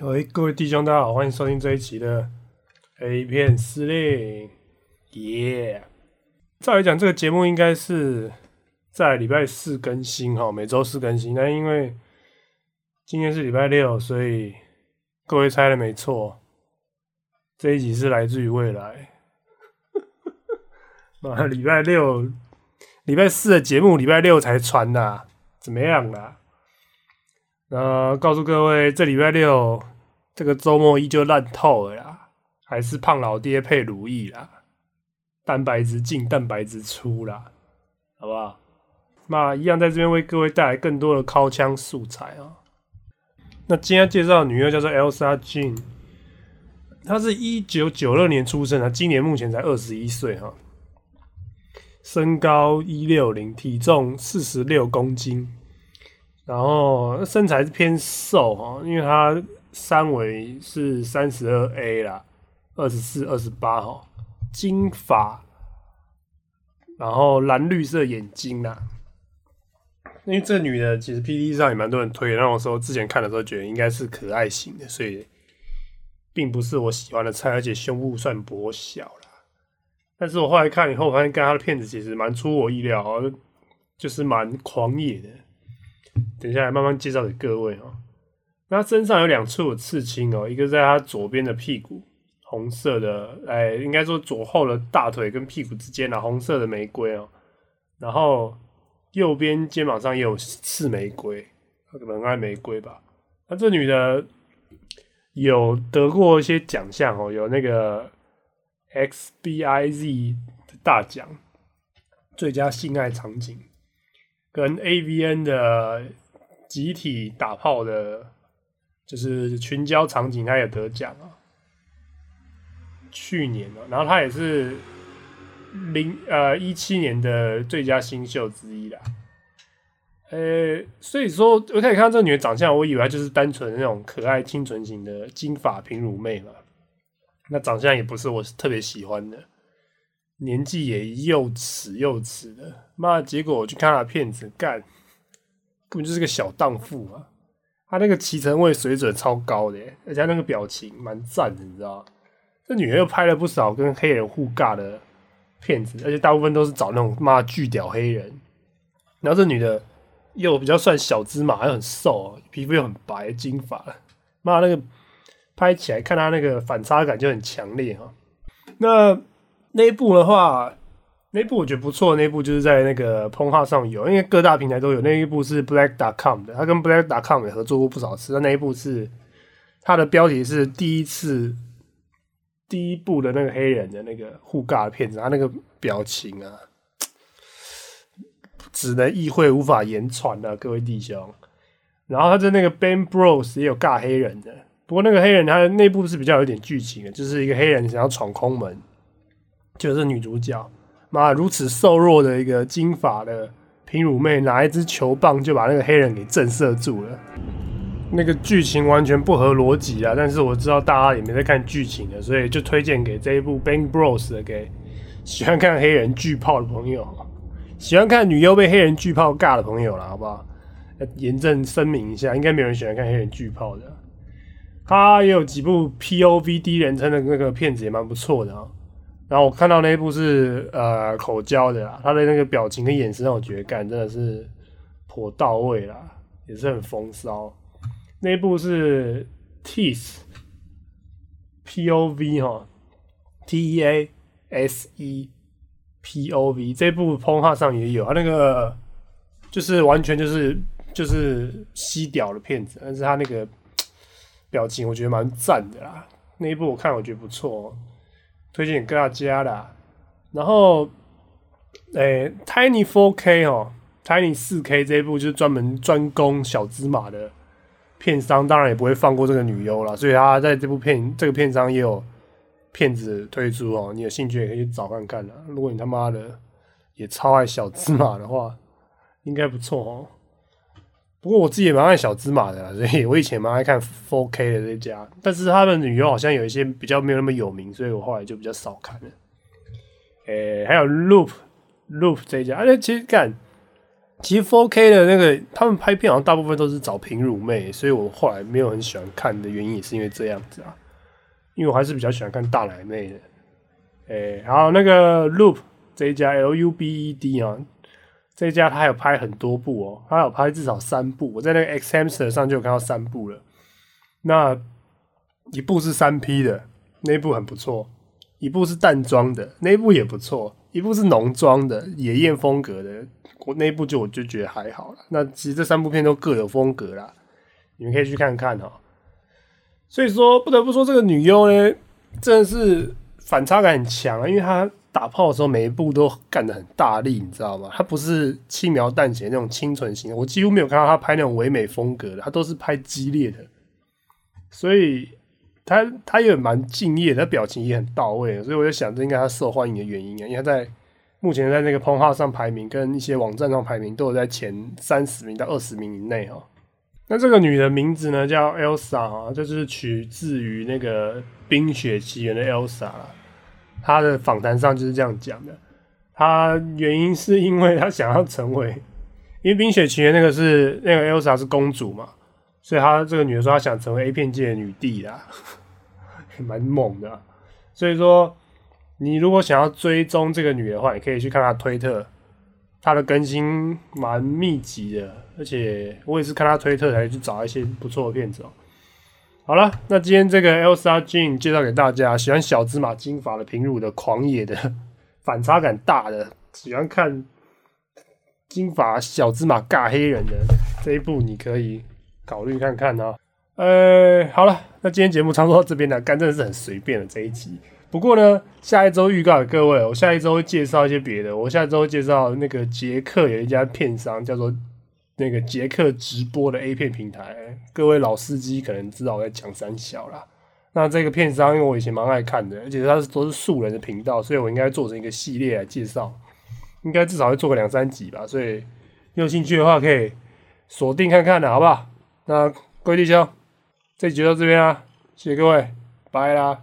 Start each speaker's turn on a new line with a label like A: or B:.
A: 喂，各位弟兄，大家好，欢迎收听这一期的 A 片司令，耶！照理讲，这个节目应该是在礼拜四更新哈，每周四更新。但因为今天是礼拜六，所以各位猜的没错，这一集是来自于未来。妈，礼拜六、礼拜四的节目，礼拜六才传的，怎么样啦？那告诉各位，这礼拜六这个周末依旧烂透了啦，还是胖老爹配如意啦。蛋白质进，蛋白质出啦，好不好？那一样在这边为各位带来更多的靠枪素材啊。那今天介绍的女优叫做 Elsa Jean，她是一九九六年出生的，今年目前才二十一岁哈。身高一六零，体重四十六公斤，然后身材是偏瘦哈，因为她三围是三十二 A 啦，二十四、二十八哈。金发，然后蓝绿色眼睛啦。因为这女的其实 P D 上也蛮多人推，让我说之前看的时候觉得应该是可爱型的，所以并不是我喜欢的菜，而且胸部算薄小啦。但是我后来看以后，发现跟她的片子其实蛮出我意料，就是蛮狂野的。等下来慢慢介绍给各位哦。那身上有两处刺青哦，一个在他左边的屁股。红色的，哎，应该说左后的大腿跟屁股之间的红色的玫瑰哦，然后右边肩膀上也有刺玫瑰，可能爱玫瑰吧。那这女的有得过一些奖项哦，有那个 XBIZ 的大奖，最佳性爱场景，跟 AVN 的集体打炮的，就是群交场景，她也得奖啊。去年了，然后他也是零呃一七年的最佳新秀之一啦。呃，所以说我可以看到这个女的长相，我以为她就是单纯那种可爱清纯型的金发平乳妹嘛。那长相也不是我特别喜欢的，年纪也又迟又迟的。妈，结果我去看她的片子，干，根本就是个小荡妇啊！她那个骑乘位水准超高的，而且那个表情蛮赞的，你知道这女的又拍了不少跟黑人互尬的片子，而且大部分都是找那种妈巨屌黑人。然后这女的又比较算小芝麻，又很瘦，皮肤又很白，金发。妈那个拍起来看她那个反差感就很强烈哈。那那一部的话，那一部我觉得不错，那一部就是在那个 p o 号上有，因为各大平台都有。那一部是 Black.com 的，他跟 Black.com 也合作过不少次。那那一部是他的标题是第一次。第一部的那个黑人的那个互尬的片子，他那个表情啊，只能意会无法言传的，各位弟兄。然后他在那个 Ben Bros 也有尬黑人的，不过那个黑人他内部是比较有点剧情的，就是一个黑人想要闯空门，就是女主角，妈如此瘦弱的一个金发的平乳妹，拿一支球棒就把那个黑人给震慑住了。那个剧情完全不合逻辑啊！但是我知道大家也没在看剧情的，所以就推荐给这一部《Bang Bros》的给喜欢看黑人巨炮的朋友，喜欢看女优被黑人巨炮尬的朋友了，好不好？严正声明一下，应该没有人喜欢看黑人巨炮的。他也有几部 POVD 人称的那个片子也蛮不错的啊。然后我看到那一部是呃口交的啦，他的那个表情跟眼神让我觉得干真的是颇到位啦，也是很风骚。那一部是 Tease P O V 哈 T E A S E P O V 这部 p o 上也有，它那个就是完全就是就是西屌的片子，但是他那个表情我觉得蛮赞的啦。那一部我看我觉得不错，推荐给大家啦。然后，诶，Tiny Four K 哦，Tiny 四 K 这一部就是专门专攻小芝麻的。片商当然也不会放过这个女优了，所以他在这部片这个片商也有片子推出哦。你有兴趣也可以去找看看啦。如果你他妈的也超爱小芝麻的话，应该不错哦。不过我自己也蛮爱小芝麻的，所以我以前蛮爱看 Four K 的这家，但是他的女优好像有一些比较没有那么有名，所以我后来就比较少看了。诶，还有 Loop Loop 这家，而且其实干其实 4K 的那个他们拍片好像大部分都是找平乳妹，所以我后来没有很喜欢看的原因也是因为这样子啊，因为我还是比较喜欢看大奶妹的。哎，然后那个 Loop 这一家 L U B E D 啊，这一家他有拍很多部哦，他有拍至少三部，我在那个 X Hamster 上就有看到三部了。那一部是三 P 的，那部很不错；一部是淡妆的，那部也不错；一部是浓妆的，野艳风格的。我那部就我就觉得还好了。那其实这三部片都各有风格啦，你们可以去看看哈。所以说，不得不说这个女优呢，真的是反差感很强啊，因为她打炮的时候每一步都干得很大力，你知道吗？她不是轻描淡写那种清纯型，我几乎没有看到她拍那种唯美风格的，她都是拍激烈的。所以她她也蛮敬业，她表情也很到位，所以我就想这应该她受欢迎的原因啊，因为她在。目前在那个 p o 上排名，跟一些网站上排名都有在前三十名到二十名以内哦。那这个女的名字呢叫 Elsa 啊，就是取自于那个《冰雪奇缘》的 Elsa。他的访谈上就是这样讲的，他原因是因为他想要成为，因为《冰雪奇缘》那个是那个 Elsa 是公主嘛，所以她这个女的说她想成为 A 片界的女帝啦，蛮猛的。所以说。你如果想要追踪这个女的话，你可以去看她推特，她的更新蛮密集的，而且我也是看她推特才去找一些不错的片子哦。好了，那今天这个 Elsa Jean 介绍给大家，喜欢小芝麻金发的平乳的狂野的反差感大的，喜欢看金发小芝麻尬黑人的这一部，你可以考虑看看哦。呃，好了，那今天节目差不多到这边了，干真的是很随便的这一集。不过呢，下一周预告给各位，我下一周会介绍一些别的。我下一周会介绍那个捷克有一家片商叫做那个捷克直播的 A 片平台，各位老司机可能知道我在讲三小啦。那这个片商因为我以前蛮爱看的，而且它是都是素人的频道，所以我应该做成一个系列来介绍，应该至少会做个两三集吧。所以有兴趣的话可以锁定看看的好不好？那各位弟兄，这集就到这边啦，谢谢各位，拜啦。